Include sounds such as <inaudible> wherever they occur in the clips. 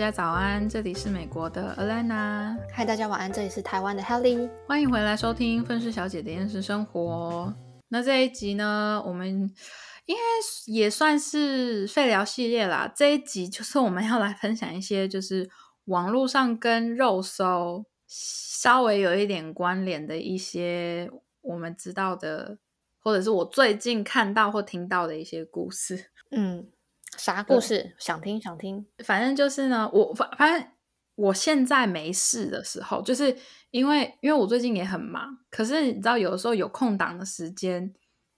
家早安，这里是美国的 Alana。嗨，大家晚安，这里是台湾的 Helly。欢迎回来收听《愤世小姐的厌世生活》。那这一集呢，我们应该也算是废聊系列啦。这一集就是我们要来分享一些，就是网络上跟肉搜稍微有一点关联的一些我们知道的，或者是我最近看到或听到的一些故事。嗯，啥故事？想听想听。反正就是呢，我反反正我现在没事的时候，就是因为因为我最近也很忙，可是你知道，有的时候有空档的时间，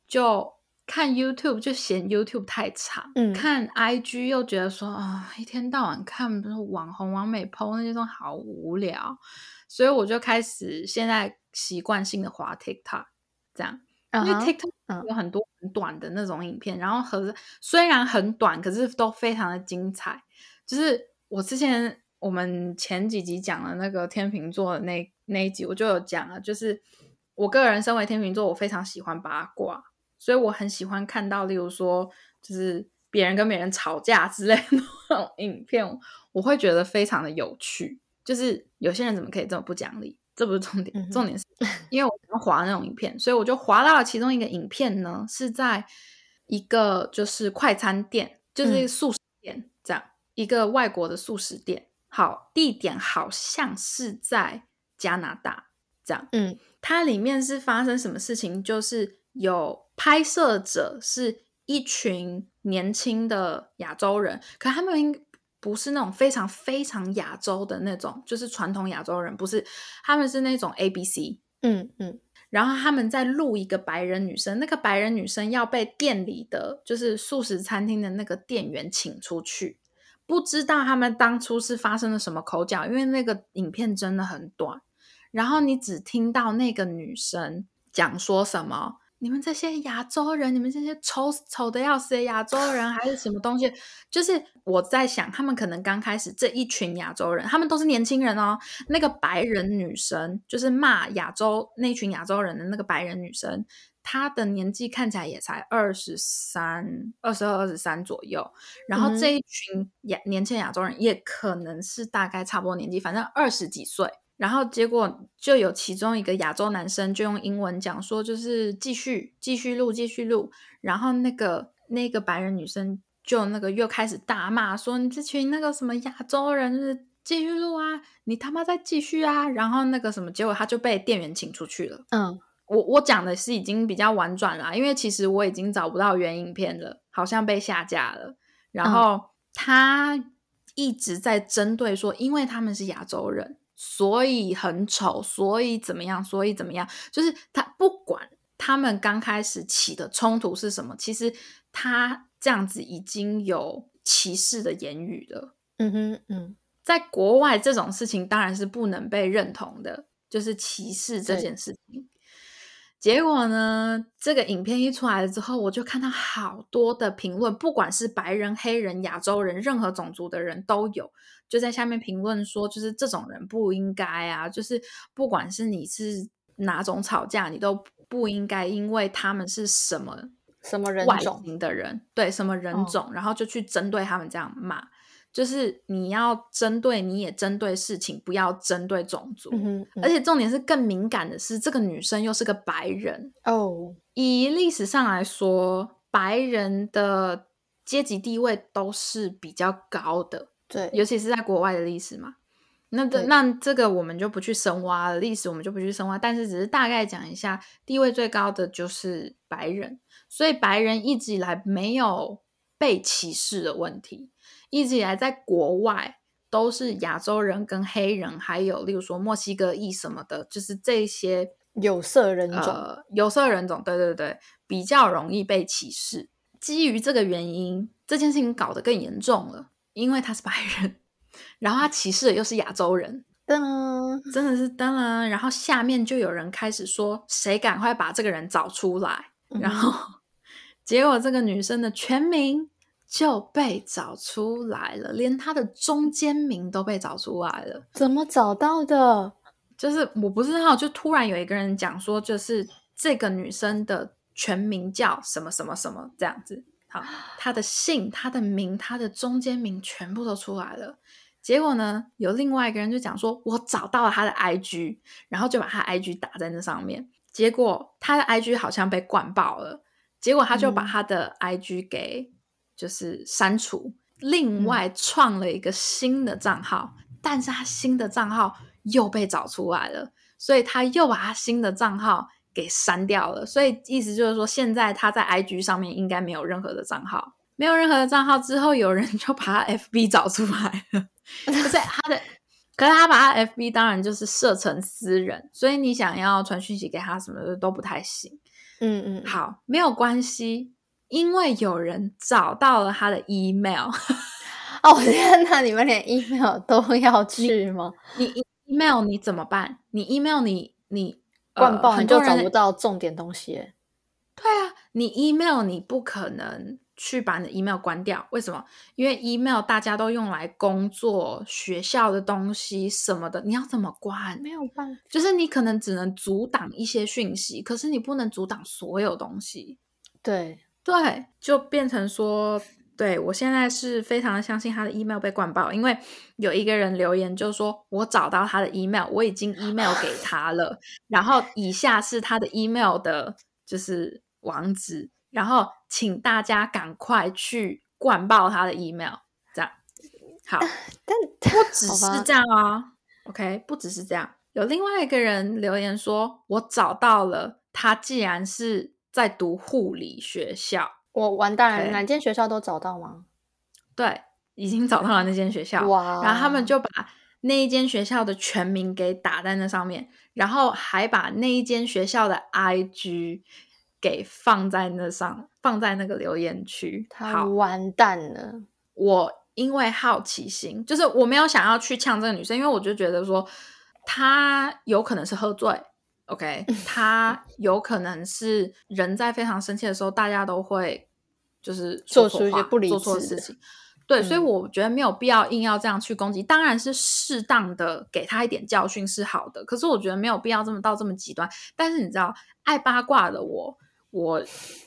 就看 YouTube，就嫌 YouTube 太长，嗯看 IG 又觉得说啊，一天到晚看网红、网美 PO 那些都好无聊，所以我就开始现在习惯性的滑 TikTok，这样。因为 TikTok 嗯有很多很短的那种影片，然后和虽然很短，可是都非常的精彩。就是我之前我们前几集讲了那个天秤座的那那一集，我就有讲了，就是我个人身为天秤座，我非常喜欢八卦，所以我很喜欢看到，例如说就是别人跟别人吵架之类的那种影片，我会觉得非常的有趣。就是有些人怎么可以这么不讲理？这不是重点，重点是 <laughs> 因为我滑那种影片，所以我就滑到了其中一个影片呢，是在一个就是快餐店，就是一个素食店，这样、一个外国的素食店。好，地点好像是在加拿大，这样。嗯它里面是发生什么事情？就是有拍摄者是一群年轻的亚洲人，可他们应不是那种非常非常亚洲的那种，就是传统亚洲人，不是，他们是那种 A B C。嗯嗯然后他们在录一个白人女生，那个白人女生要被店里的就是素食餐厅的那个店员请出去，不知道他们当初是发生了什么口角，因为那个影片真的很短，然后你只听到那个女生讲说什么。你们这些亚洲人，你们这些丑丑的要死的亚洲人，还是什么东西？就是我在想，他们可能刚开始这一群亚洲人，他们都是年轻人哦。那个白人女生，就是骂亚洲那群亚洲人的那个白人女生，她的年纪看起来也才二十三、二十二、二十三左右。然后这一群亚年轻亚洲人，也可能是大概差不多年纪，反正二十几岁。然后结果就有其中一个亚洲男生就用英文讲说，就是继续继续录继续录。然后那个那个白人女生就那个又开始大骂说：“你这群那个什么亚洲人，是继续录啊，你他妈再继续啊！”然后那个什么，结果他就被店员请出去了。嗯我我讲的是已经比较婉转了，因为其实我已经找不到原影片了，好像被下架了。然后他一直在针对说，因为他们是亚洲人，所以很丑，所以怎么样，所以怎么样，就是他不管他们刚开始起的冲突是什么，其实他这样子已经有歧视的言语了。嗯哼嗯在国外这种事情当然是不能被认同的，就是歧视这件事情。结果呢，这个影片一出来了之后，我就看到好多的评论，不管是白人、黑人、亚洲人，任何种族的人都有，就在下面评论说，就是这种人不应该啊，就是不管是你是哪种吵架，你都不应该因为他们是什么什么人外种？形的人，对什么人哦种，然后就去针对他们这样骂。就是你要针对，你也针对事情，不要针对种族。嗯哼嗯而且重点是更敏感的是，这个女生又是个白人。哦以历史上来说，白人的阶级地位都是比较高的，对尤其是在国外的历史嘛。那这那这个我们就不去深挖了，历史我们就不去深挖，但是只是大概讲一下，地位最高的就是白人，所以白人一直以来没有被歧视的问题，一直以来在国外都是亚洲人跟黑人，还有例如说墨西哥裔什么的，就是这些有色人种。呃有色人种，对对对，比较容易被歧视。基于这个原因，这件事情搞得更严重了，因为他是白人，然后他歧视的又是亚洲人，噔，真的是噔然。然后下面就有人开始说，谁赶快把这个人找出来。嗯然后结果这个女生的全名就被找出来了，连她的中间名都被找出来了。怎么找到的？就是我不知道，就突然有一个人讲说，就是这个女生的全名叫什么什么什么这样子。好，他的姓、他的名、他的中间名全部都出来了。结果呢，有另外一个人就讲说，我找到了他的 IG，然后就把他 IG 打在那上面。结果他的 IG 好像被灌爆了，结果他就把他的 IG 给就是删除，另外创了一个新的账号，但是他新的账号又被找出来了，所以他又把他新的账号给删掉了。所以意思就是说，现在他在 IG 上面应该没有任何的账号。没有任何的账号之后，有人就把他 FB 找出来了。<laughs> 可是他的，可是他把他 FB 当然就是设成私人，所以你想要传讯息给他什么的都不太行。嗯嗯，好，没有关系，因为有人找到了他的 email。<laughs> 哦天哪，你们连 email 都要去吗？你 email 你怎么办？你 email 你你灌爆你就找不到重点东西。对啊，你 email 你不可能。去把你的 email 关掉，为什么？因为 email 大家都用来工作、学校的东西什么的，你要怎么关？没有办法，就是你可能只能阻挡一些讯息，可是你不能阻挡所有东西。对对，就变成说，对我现在是非常的相信他的 email 被灌爆，因为有一个人留言就说，我找到他的 email，我已经 <laughs> email 给他了，然后以下是他的 email 的，就是网址。然后，请大家赶快去灌爆他的 email，这样好。<laughs> 但不只是这样啊，OK，不只是这样。有另外一个人留言说：“我找到了他，既然是在读护理学校，我完蛋了。哪间学校都找到吗？对，已经找到了那间学校。哇！然后他们就把那一间学校的全名给打在那上面，然后还把那一间学校的 IG。给放在那上，放在那个留言区，他完蛋了。我因为好奇心，就是我没有想要去呛这个女生，因为我就觉得说她有可能是喝醉，OK，他有可能是人在非常生气的时候，大家都会就是做出一些不理智的事情。对，所以我觉得没有必要硬要这样去攻击，当然是适当的给他一点教训是好的，可是我觉得没有必要这么到这么极端。但是你知道，爱八卦的我。我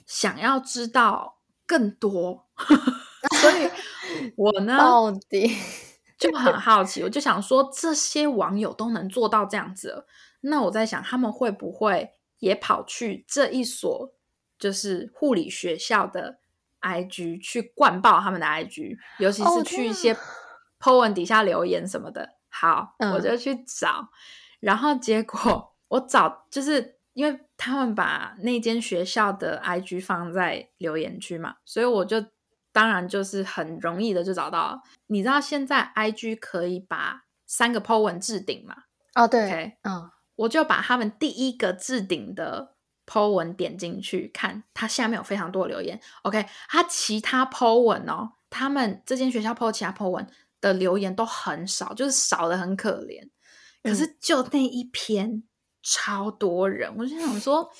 想要知道更多，<laughs> 所以 <laughs> 我呢到底就很好奇。我就想说，这些网友都能做到这样子，那我在想，他们会不会也跑去这一所就是护理学校的 IG 去灌爆他们的 IG，尤其是去一些 <laughs> po 文底下留言什么的。好，我就去找，然后结果我找就是。因为他们把那间学校的 IG 放在留言区嘛，所以我就当然就是很容易的就找到。你知道现在 IG 可以把三个 po 文置顶嘛？哦，对，嗯，我就把他们第一个置顶的 po 文点进去看，它下面有非常多的留言。OK，它其他 po 文哦，他们这间学校 po 其他 po 文的留言都很少，就是少的很可怜。可是就那一篇。超多人，我就想说，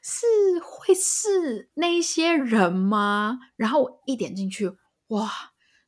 是会是那些人吗？然后我一点进去，哇，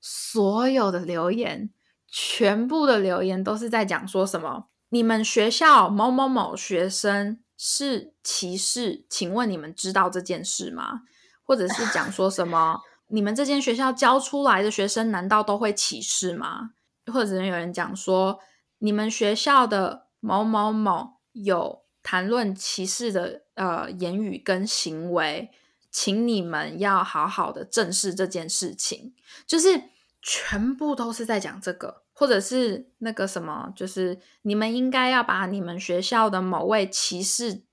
所有的留言，全部的留言都是在讲说什么？你们学校某某某学生是歧视？请问你们知道这件事吗？或者是讲说什么？你们这间学校教出来的学生难道都会歧视吗？或者有人讲说，你们学校的某某某。有谈论歧视的呃言语跟行为，请你们要好好的正视这件事情。就是全部都是在讲这个，或者是那个什么，就是你们应该要把你们学校的某位歧视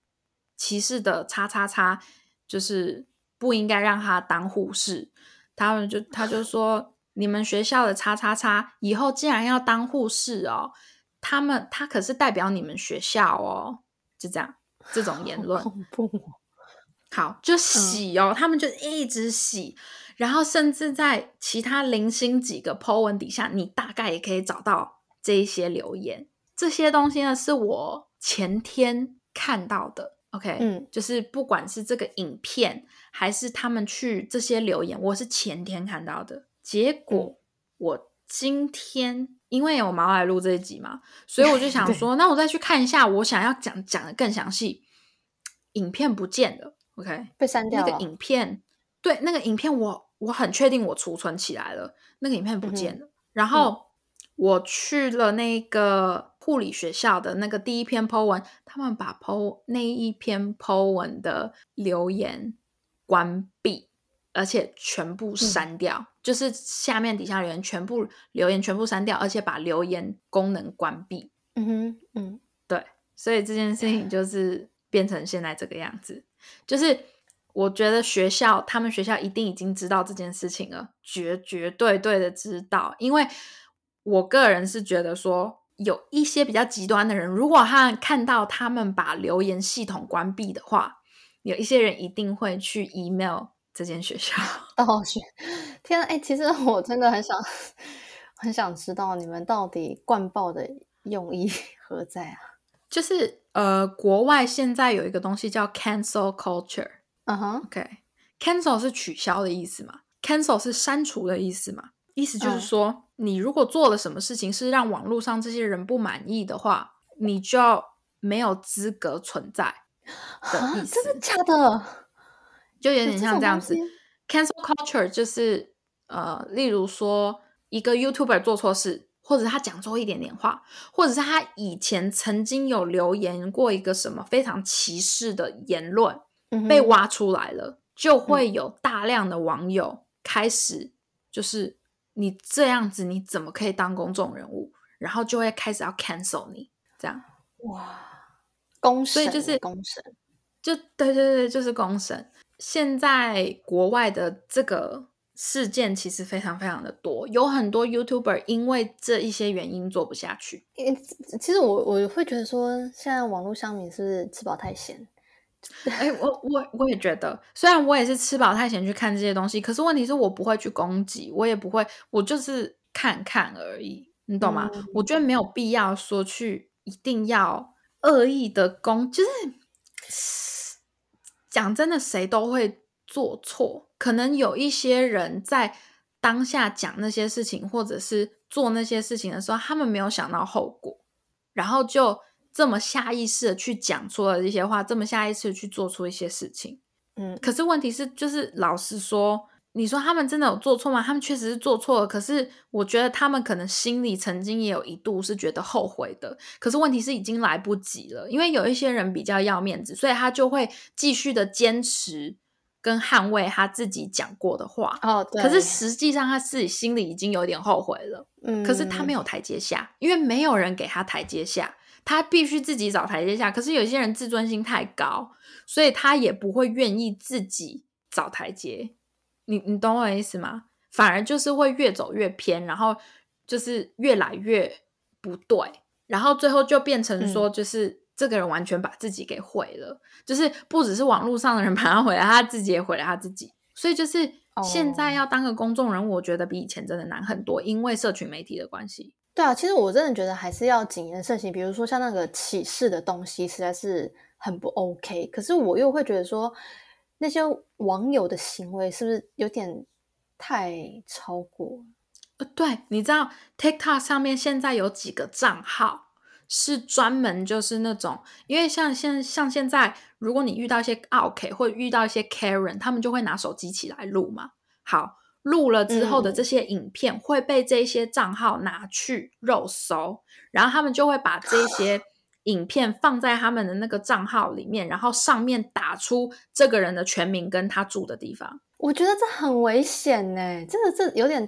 歧视的叉叉叉，就是不应该让他当护士。他们就他就说，你们学校的叉叉叉以后既然要当护士哦。他们他可是代表你们学校哦，就这样这种言论，恐怖。好，就洗哦，他们就一直洗，然后甚至在其他零星几个 po 文底下，你大概也可以找到这一些留言。这些东西呢，是我前天看到的。OK，嗯，就是不管是这个影片，还是他们去这些留言，我是前天看到的。结果我今天。因为我毛来录这一集嘛，所以我就 <laughs> 想说，那我再去看一下，我想要讲讲的更详细。影片不见了，OK，被删掉了。那个影片，对，那个影片我我很确定我储存起来了，那个影片不见了。然后我去了那个护理学校的那个第一篇 po 文，他们把 po 那一篇 po 文的留言关闭，而且全部删掉，就是下面底下留言全部留言全部删掉，而且把留言功能关闭。嗯哼，嗯，对，所以这件事情就是变成现在这个样子，就是我觉得学校他们学校一定已经知道这件事情了，绝绝对对的知道，因为我个人是觉得说，有一些比较极端的人，如果他看到他们把留言系统关闭的话，有一些人一定会去 email 这间学校。<laughs> 道学，天啊，哎、其实我真的很想 <laughs> 很想知道你们到底灌爆的用意 <laughs> 何在啊？就是呃，国外现在有一个东西叫 cancel culture。嗯哼，OK，cancel、是取消的意思嘛？cancel 是删除的意思嘛？意思就是嗯说，你如果做了什么事情是让网络上这些人不满意的话，你就要没有资格存在的啊意思，真的假的？就有点像这样子 cancel culture 就是呃，例如说一个 YouTuber 做错事，或者他讲错一点点话，或者是他以前曾经有留言过一个什么非常歧视的言论，被挖出来了，就会有大量的网友开始就是你这样子，你怎么可以当公众人物？然后就会开始要 cancel 你，这样哇，公审欸，所以就是公审。就对对对，就是公审。现在国外的这个事件其实非常非常的多，有很多 YouTuber 因为这一些原因做不下去。因其实我我会觉得说，现在网络上面是不是吃饱太闲？哎、我我我也觉得，虽然我也是吃饱太闲去看这些东西，可是问题是我不会去攻击，我也不会，我就是看看而已，你懂吗？嗯。我觉得没有必要说去一定要恶意的攻，就是讲真的，谁都会做错，可能有一些人在当下讲那些事情，或者是做那些事情的时候，他们没有想到后果，然后就这么下意识的去讲出了这些话，这么下意识的去做出一些事情。嗯，可是问题是，就是老实说，你说他们真的有做错吗？他们确实是做错了，可是我觉得他们可能心里曾经也有一度是觉得后悔的。可是问题是已经来不及了，因为有一些人比较要面子，所以他就会继续的坚持跟捍卫他自己讲过的话。哦，对。可是实际上他自己心里已经有点后悔了。嗯，可是他没有台阶下，因为没有人给他台阶下，他必须自己找台阶下。可是有些人自尊心太高，所以他也不会愿意自己找台阶。你你懂我的意思吗？反而就是会越走越偏，然后就是越来越不对，然后最后就变成说，就是、这个人完全把自己给毁了，就是不只是网络上的人把他毁了，他自己也毁了他自己。所以就是现在哦要当个公众人物，我觉得比以前真的难很多，因为社群媒体的关系。对啊，其实我真的觉得还是要谨言慎行。比如说像那个启示的东西，实在是很不 OK。可是我又会觉得说，那些网友的行为是不是有点太超过？呃，对，你知道 TikTok 上面现在有几个账号是专门就是那种，因为像现像现在，如果你遇到一些 OK 或者遇到一些 Karen，他们就会拿手机起来录嘛。好，录了之后的嗯这些影片会被这些账号拿去肉搜，然后他们就会把这些 <laughs> 影片放在他们的那个账号里面，然后上面打出这个人的全名跟他住的地方。我觉得这很危险呢，真的这有点，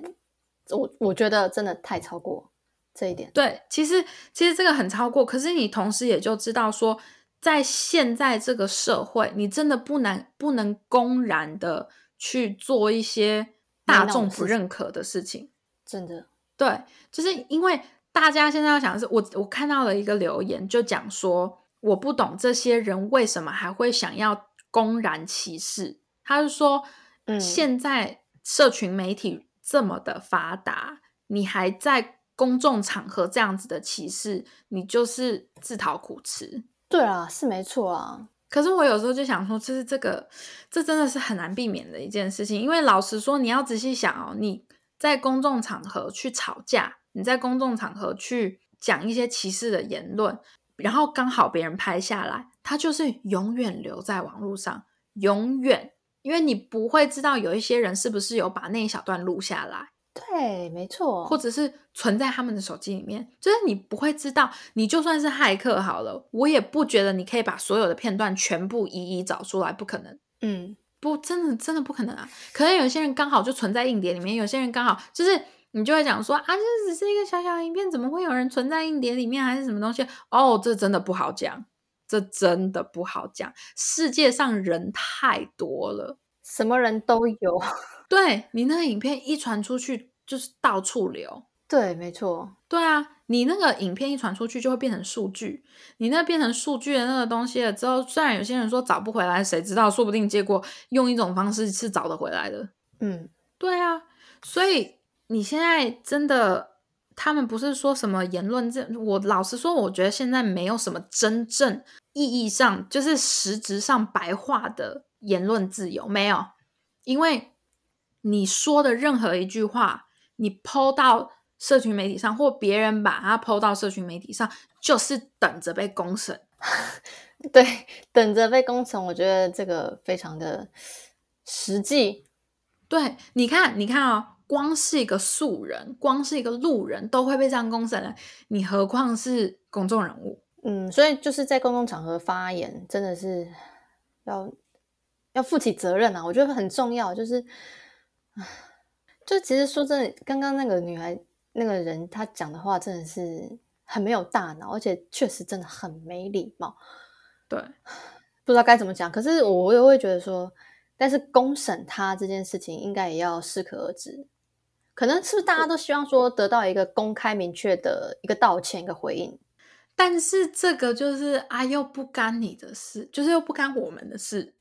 我我觉得真的太超过这一点。对，其实其实这个很超过，可是你同时也就知道说，在现在这个社会，你真的不能不能公然的去做一些大众不认可的事情。真的，对，就是因为大家现在要想的是，我我看到了一个留言，就讲说，我不懂这些人为什么还会想要公然歧视。他是说，嗯现在社群媒体这么的发达，你还在公众场合这样子的歧视，你就是自讨苦吃。对啊，是没错啊。可是我有时候就想说，就是这个，这真的是很难避免的一件事情。因为老实说，你要仔细想哦，你在公众场合去吵架，你在公众场合去讲一些歧视的言论，然后刚好别人拍下来，它就是永远留在网络上，永远，因为你不会知道有一些人是不是有把那一小段录下来。对，没错，或者是存在他们的手机里面，就是你不会知道。你就算是骇客好了，我也不觉得你可以把所有的片段全部一一找出来，不可能。嗯，不，真的真的不可能啊！可能有些人刚好就存在硬碟里面，有些人刚好就是你就会讲说啊，这只是一个小小影片，怎么会有人存在硬碟里面，还是什么东西？哦，这真的不好讲，这真的不好讲。世界上人太多了，什么人都有。<laughs> 对你那个影片一传出去，就是到处流。对，没错。对啊，你那个影片一传出去，就会变成数据。你那变成数据的那个东西了之后，虽然有些人说找不回来，谁知道？说不定结果用一种方式是找得回来的。嗯，对啊。所以你现在真的，他们不是说什么言论这？我老实说，我觉得现在没有什么真正意义上，就是实质上白话的言论自由，没有，因为。你说的任何一句话，你抛到社群媒体上，或别人把它抛到社群媒体上，就是等着被公审。<laughs> 对，等着被公审，我觉得这个非常的实际。对，你看，你看哦，光是一个素人，光是一个路人，都会被这样公审了，你何况是公众人物？嗯，所以就是在公共场合发言，真的是要要负起责任啊！我觉得很重要，就是。就其实说真的，刚刚那个女孩那个人，她讲的话真的是很没有大脑，而且确实真的很没礼貌。对，<sighs> 不知道该怎么讲。可是我也会觉得说，但是公审他这件事情，应该也要适可而止。可能是不是大家都希望说得到一个公开明确的一个道歉、一个回应？但是这个就是啊，又不干你的事，就是又不干我们的事。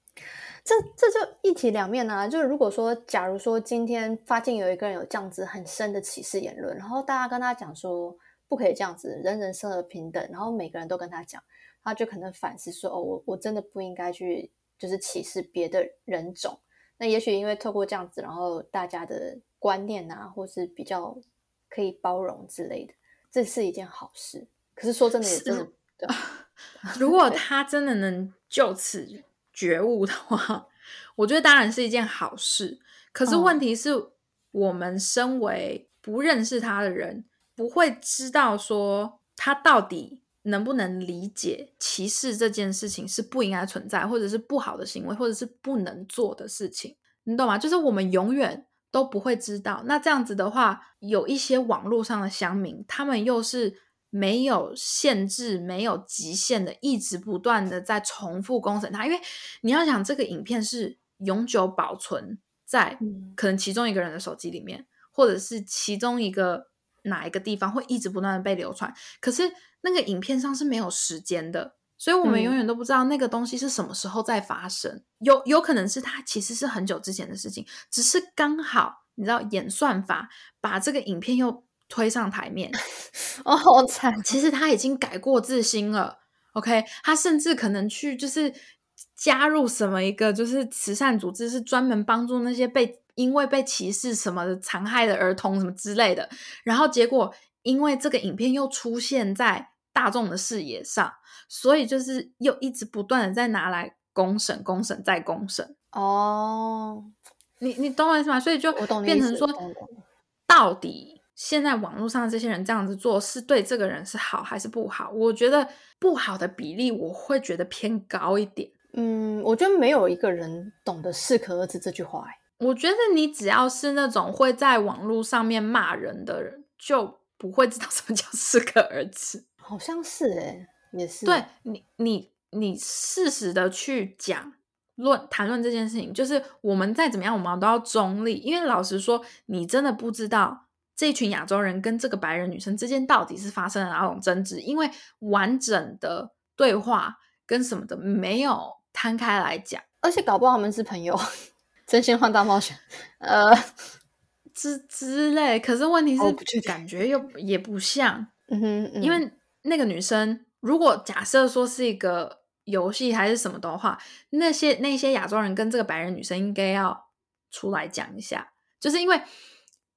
这这就一体两面啊！就是如果说，假如说今天发现有一个人有这样子很深的歧视言论，然后大家跟他讲说不可以这样子，人人生而平等，然后每个人都跟他讲，他就可能反思说：哦，我我真的不应该去就是歧视别的人种。那也许因为透过这样子，然后大家的观念啊，或是比较可以包容之类的，这是一件好事。可是说真的，也真的，<laughs> 如果他真的能就此。觉悟的话，我觉得当然是一件好事。可是问题是，我们身为不认识他的人，不会知道说他到底能不能理解歧视这件事情是不应该存在，或者是不好的行为，或者是不能做的事情。你懂吗？就是我们永远都不会知道。那这样子的话，有一些网络上的乡民，他们又是。没有限制、没有极限的，一直不断的在重复公审它，因为你要想这个影片是永久保存在可能其中一个人的手机里面，或者是其中一个哪一个地方会一直不断的被流传，可是那个影片上是没有时间的，所以我们永远都不知道那个东西是什么时候在发生，有有可能是它其实是很久之前的事情，只是刚好你知道演算法把这个影片又。推上台面，<laughs> 哦，好惨！其实他已经改过自新了。OK，他甚至可能去就是加入什么一个就是慈善组织，是专门帮助那些被因为被歧视什么的残害的儿童什么之类的。然后结果因为这个影片又出现在大众的视野上，所以就是又一直不断的在拿来公审、公审再公审。哦，你你懂我意思吗？所以就变成说，到底。现在网络上这些人这样子做是对这个人是好还是不好？我觉得不好的比例我会觉得偏高一点。嗯，我觉得没有一个人懂得适可而止这句话。我觉得你只要是那种会在网络上面骂人的人，就不会知道 <laughs> 什么叫适可而止。好像是哎，也是。对你，你，你适时的去讲论谈论这件事情，就是我们再怎么样，我们都要中立。因为老实说，你真的不知道。这群亚洲人跟这个白人女生之间到底是发生了哪种争执？因为完整的对话跟什么的没有摊开来讲，而且搞不好他们是朋友，真心话大冒险，呃，之之类。可是问题是，感觉又也不像，嗯哼，因为那个女生，如果假设说是一个游戏还是什么的话，那些那些亚洲人跟这个白人女生应该要出来讲一下，就是因为。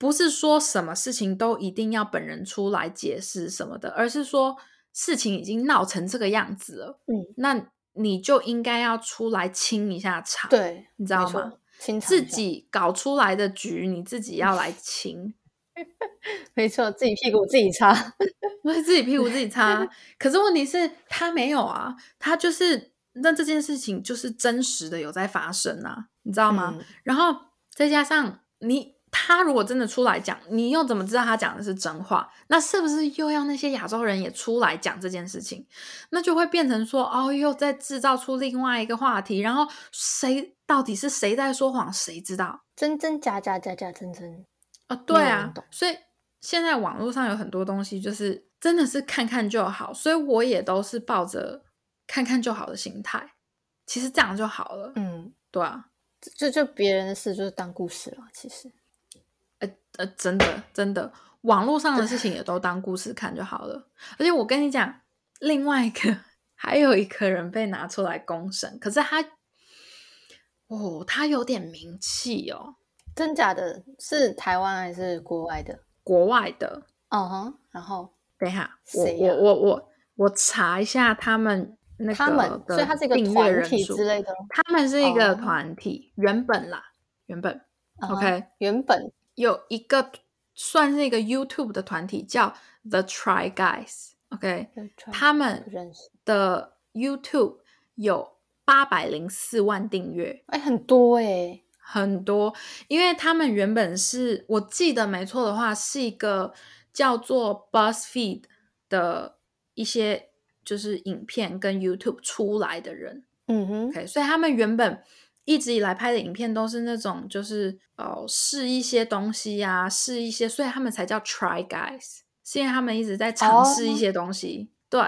不是说什么事情都一定要本人出来解释什么的，而是说事情已经闹成这个样子了，嗯，那你就应该要出来清一下场，对，你知道吗？清自己搞出来的局，你自己要来清，<laughs> 没错，自己屁股自己擦，<laughs> 不是自己屁股自己擦。可是问题是，他没有啊，他就是那这件事情就是真实的有在发生啊，你知道吗？然后再加上你。他如果真的出来讲，你又怎么知道他讲的是真话？那是不是又要那些亚洲人也出来讲这件事情？那就会变成说，哦，又在制造出另外一个话题。然后谁到底是谁在说谎？谁知道？真真假假，假假真真啊？对啊，所以现在网络上有很多东西，就是真的是看看就好。所以我也都是抱着看看就好的心态。其实这样就好了。嗯，对啊，就就别人的事就是当故事了。其实。呃，真的，真的，网络上的事情也都当故事看就好了。而且我跟你讲，另外一个 <laughs> 还有一个人被拿出来公审，可是他，哦，他有点名气哦，真假的？是台湾还是国外的？国外的。嗯哼。然后等一下，我我我我我查一下他们那个，他们，所以他是一个团体之类的。他们是一个团体，原本啦，原本，OK，原本。有一个算是一个 YouTube 的团体叫 The Try Guys，OK，他们的 YouTube 有八百零四万订阅，哎，很多哎，很多，因为他们原本是我记得没错的话，是一个叫做 BuzzFeed 的一些就是影片跟 YouTube 出来的人，嗯哼，OK，所以他们原本。一直以来拍的影片都是那种，就是哦试一些东西呀，试一些，所以他们才叫 Try Guys，是因为他们一直在尝试一些东西。对，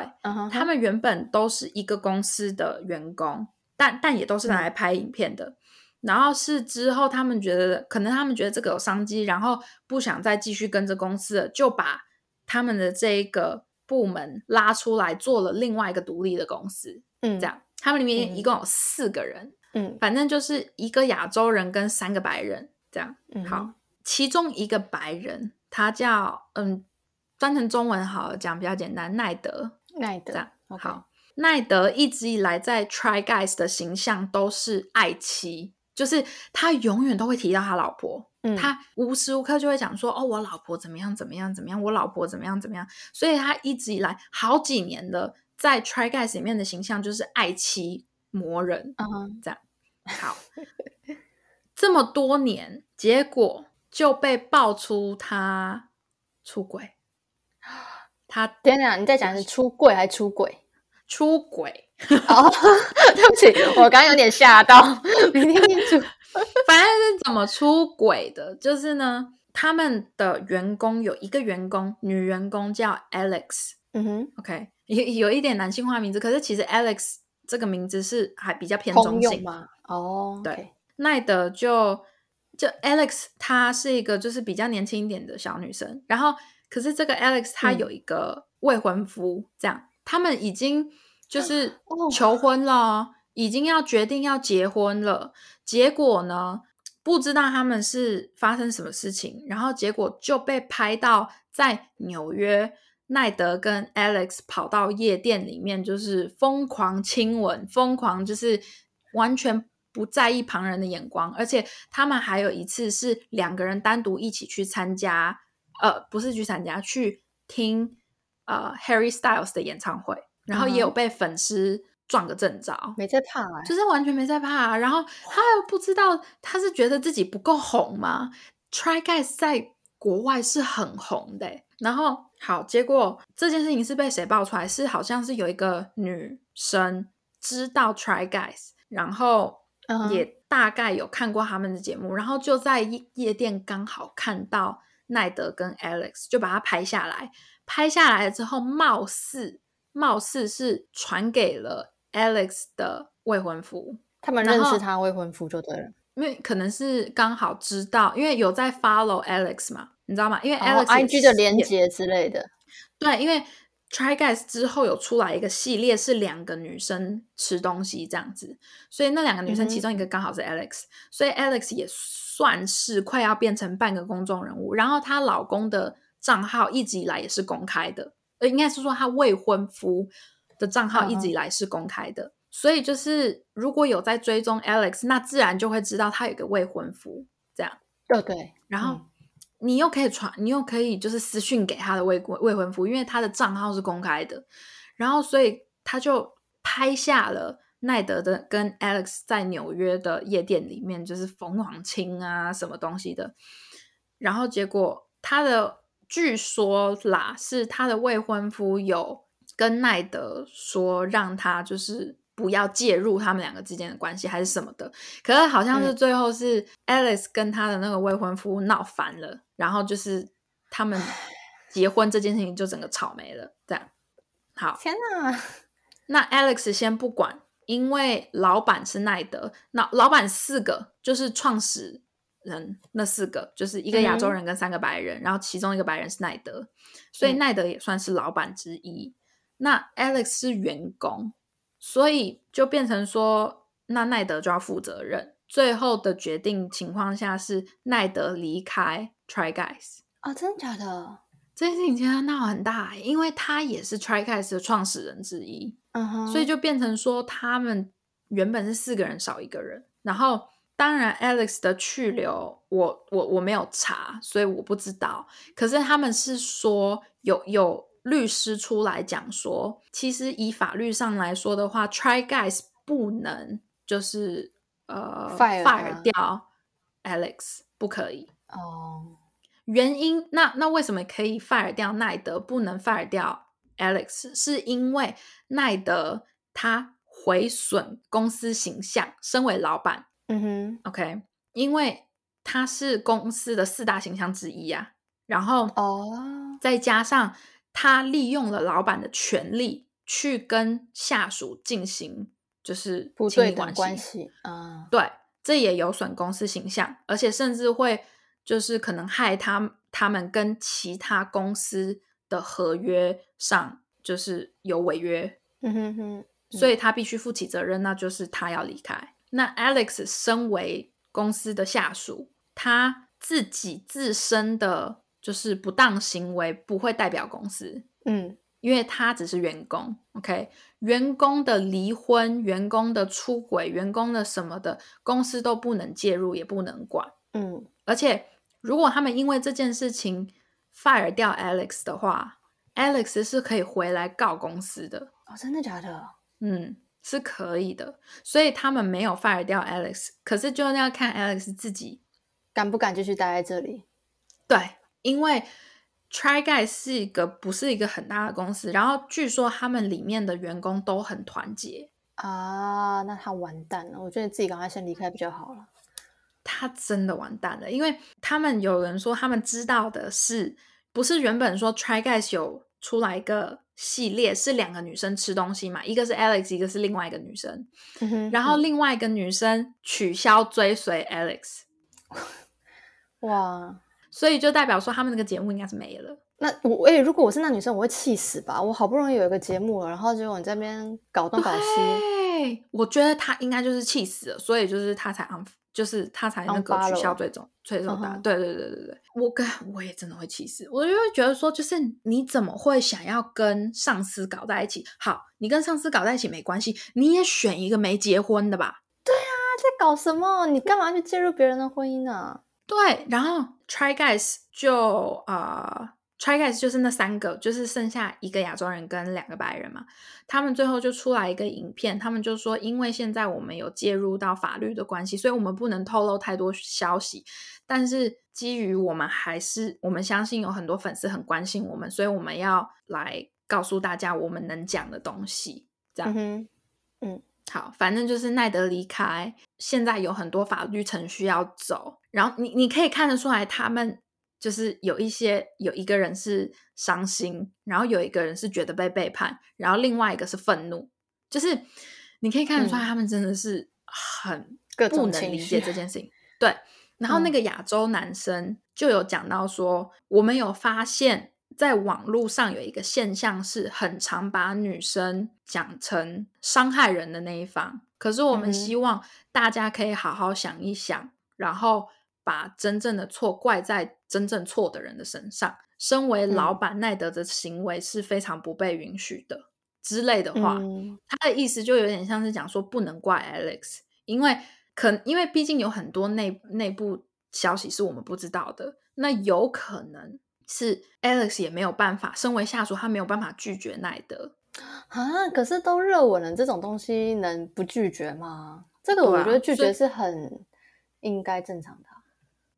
他们原本都是一个公司的员工，但但也都是拿来拍影片的。然后是之后他们觉得，可能他们觉得这个有商机，然后不想再继续跟着公司了，就把他们的这一个部门拉出来做了另外一个独立的公司。嗯，这样，他们里面一共有四个人。嗯，反正就是一个亚洲人跟三个白人这样。嗯好，其中一个白人，他叫嗯，翻成中文好讲比较简单，奈德。奈德，这样好。奈德一直以来在 Try Guys 的形象都是爱妻，就是他永远都会提到他老婆，他无时无刻就会讲说：“哦，我老婆怎么样怎么样怎么样，我老婆怎么样怎么样。”所以他一直以来好几年的在 Try Guys 里面的形象就是爱妻魔人，嗯，这样。好，这么多年，结果就被爆出他出轨。他天哪！你在讲是出柜还是出轨？出轨哦，<laughs> 对不起，我刚刚有点吓到，没听清楚。<laughs> 反正是怎么出轨的？就是呢，他们的员工有一个员工，女员工叫 Alex。嗯哼，OK，有有一点男性化名字，可是其实 Alex 这个名字是还比较偏中性吗？哦，对，奈德就就 Alex，她是一个就是比较年轻一点的小女生，然后可是这个 Alex 她有一个未婚夫，这样他们已经就是求婚了，已经要决定要结婚了，结果呢不知道他们是发生什么事情，然后结果就被拍到在纽约，奈德跟 Alex 跑到夜店里面，就是疯狂亲吻，疯狂就是完全。不在意旁人的眼光，而且他们还有一次是两个人单独一起去参加，呃，不是去参加，去听呃 Harry Styles 的演唱会，然后也有被粉丝撞个正着，没在怕，就是完全没在怕。然后他又不知道他是觉得自己不够红吗？Try Guys 在国外是很红的，然后好，结果这件事情是被谁爆出来？是好像是有一个女生知道 Try Guys，然后。也大概有看过他们的节目，然后就在夜店刚好看到奈德跟 Alex，就把他拍下来。拍下来之后，貌似貌似是传给了 Alex 的未婚夫。他们认识他未婚夫就对了，因为可能是刚好知道，因为有在 follow Alex 嘛，你知道吗？因为 Alex IG 的连接之类的。对，因为。Try Guys 之后有出来一个系列，是两个女生吃东西这样子，所以那两个女生其中一个刚好是 Alex，所以 Alex 也算是快要变成半个公众人物。然后她老公的账号一直以来也是公开的，呃，应该是说她未婚夫的账号一直以来是公开的，所以就是如果有在追踪 Alex，那自然就会知道她有个未婚夫这样。对对，然后你又可以传，你又可以就是私讯给他的未未婚夫，因为他的账号是公开的，然后所以他就拍下了奈德的跟 Alex 在纽约的夜店里面就是疯狂亲啊什么东西的，然后结果他的据说啦是他的未婚夫有跟奈德说让他就是。不要介入他们两个之间的关系，还是什么的？可是好像是最后是 Alice 跟他的那个未婚夫闹翻了，然后就是他们结婚这件事情就整个吵没了。这样，好，天哪！那 Alex 先不管，因为老板是奈德，那老板四个就是创始人，那四个就是一个亚洲人跟三个白人，然后其中一个白人是奈德，所以奈德也算是老板之一。那 Alex 是员工。所以就变成说，那奈德就要负责任。最后的决定情况下是奈德离开 Try Guys 啊，真的假的？这件事情其实闹很大，因为他也是 Try Guys 的创始人之一。嗯哼，所以就变成说，他们原本是四个人少一个人。然后当然 Alex 的去留，我我我没有查，所以我不知道。可是他们是说有有。律师出来讲说，其实以法律上来说的话，Try Guys 不能就是呃 fire 掉 Alex，不可以哦。原因那那为什么可以 fire 掉奈德，不能 fire 掉 Alex？是因为奈德他毁损公司形象，身为老板，嗯哼，OK，因为他是公司的四大形象之一啊。然后哦，再加上。他利用了老板的权力去跟下属进行就是不对等关系啊，对，这也有损公司形象，而且甚至会就是可能害他他们跟其他公司的合约上就是有违约，嗯哼哼，所以他必须负起责任，那就是他要离开。那 Alex 身为公司的下属，他自己自身的。就是不当行为不会代表公司，嗯，因为他只是员工，OK，员工的离婚、员工的出轨、员工的什么的，公司都不能介入，也不能管，嗯，而且如果他们因为这件事情 fire 掉 Alex 的话，Alex 是可以回来告公司的，哦，真的假的？嗯，是可以的，所以他们没有 fire 掉 Alex，可是就要看 Alex 自己敢不敢继续待在这里，对。因为 Try Guys 是一个不是一个很大的公司，然后据说他们里面的员工都很团结啊，那他完蛋了。我觉得自己赶快先离开比较好了。他真的完蛋了，因为他们有人说他们知道的是，不是原本说 Try Guys 有出来一个系列，是两个女生吃东西嘛，一个是 Alex，一个是另外一个女生，然后另外一个女生取消追随 Alex，哇。所以就代表说，他们那个节目应该是没了。那我诶，如果我是那女生，我会气死吧！我好不容易有一个节目了，然后结果你这边搞东搞西。我觉得他应该就是气死了，所以就是他才安，就是他才那个取消最终最终答。对对对对对，我跟我也真的会气死，我就会觉得说，就是你怎么会想要跟上司搞在一起？好，你跟上司搞在一起没关系，你也选一个没结婚的吧？对啊，在搞什么？你干嘛去介入别人的婚姻呢？对，然后 Try Guys 就呃，Try Guys 就是那三个，就是剩下一个亚洲人跟两个白人嘛。他们最后就出来一个影片，他们就说，因为现在我们有介入到法律的关系，所以我们不能透露太多消息。但是基于我们还是我们相信有很多粉丝很关心我们，所以我们要来告诉大家我们能讲的东西。这样，嗯。好，反正就是奈德离开，现在有很多法律程序要走，然后你你可以看得出来，他们就是有一些有一个人是伤心，然后有一个人是觉得被背叛，然后另外一个是愤怒，就是你可以看得出来，他们真的是很不能理解这件事情。对，<laughs> 然后那个亚洲男生就有讲到说，我们有发现。在网络上有一个现象是很常把女生讲成伤害人的那一方，可是我们希望大家可以好好想一想，然后把真正的错怪在真正错的人的身上。身为老板，奈德的行为是非常不被允许的之类的话，他的意思就有点像是讲说不能怪 Alex，因为可因为毕竟有很多内内部消息是我们不知道的。那有可能是 Alex 也没有办法，身为下属，他没有办法拒绝奈德啊。可是都热吻了，这种东西能不拒绝吗？这个我觉得拒绝是很应该正常的。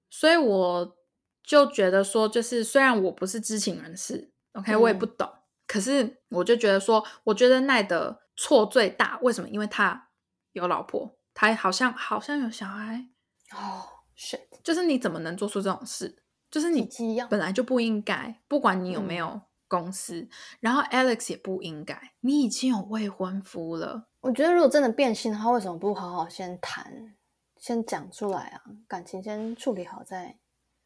所以我就觉得说，就是虽然我不是知情人士，OK，我也不懂，可是我就觉得说，我觉得奈德错最大。为什么？因为他有老婆，他好像好像有小孩。哦，是，就是你怎么能做出这种事？就是你本来就不应该，不管你有没有公司，然后 Alex 也不应该，你已经有未婚夫了。我觉得如果真的变心的话，为什么不好好先谈？先讲出来啊，感情先处理好再。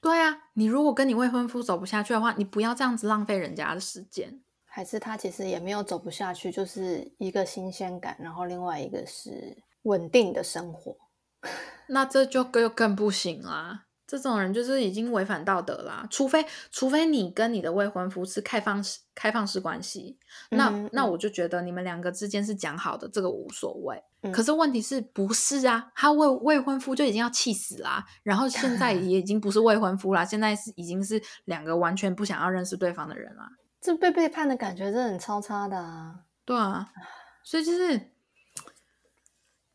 对啊，你如果跟你未婚夫走不下去的话，你不要这样子浪费人家的时间。还是他其实也没有走不下去，就是一个新鲜感，然后另外一个是稳定的生活。<laughs> 那这就更更不行啦。这种人就是已经违反道德啦，除非除非你跟你的未婚夫是开放式开放式关系，那那我就觉得你们两个之间是讲好的，这个无所谓。可是问题是不是啊？他未未婚夫就已经要气死啦，然后现在也已经不是未婚夫啦，现在是已经是两个完全不想要认识对方的人啦。这被背叛的感觉真的很超差的啊！对啊，所以就是，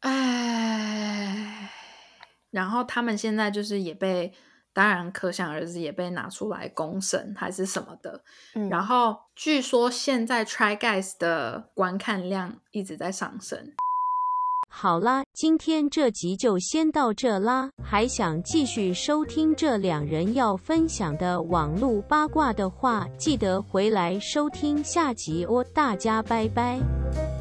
唉。然后他们现在就是也被，当然可想而知也被拿出来公审还是什么的。然后据说现在《Try Guys》的观看量一直在上升。好啦，今天这集就先到这啦。还想继续收听这两人要分享的网络八卦的话，记得回来收听下集哦。大家拜拜。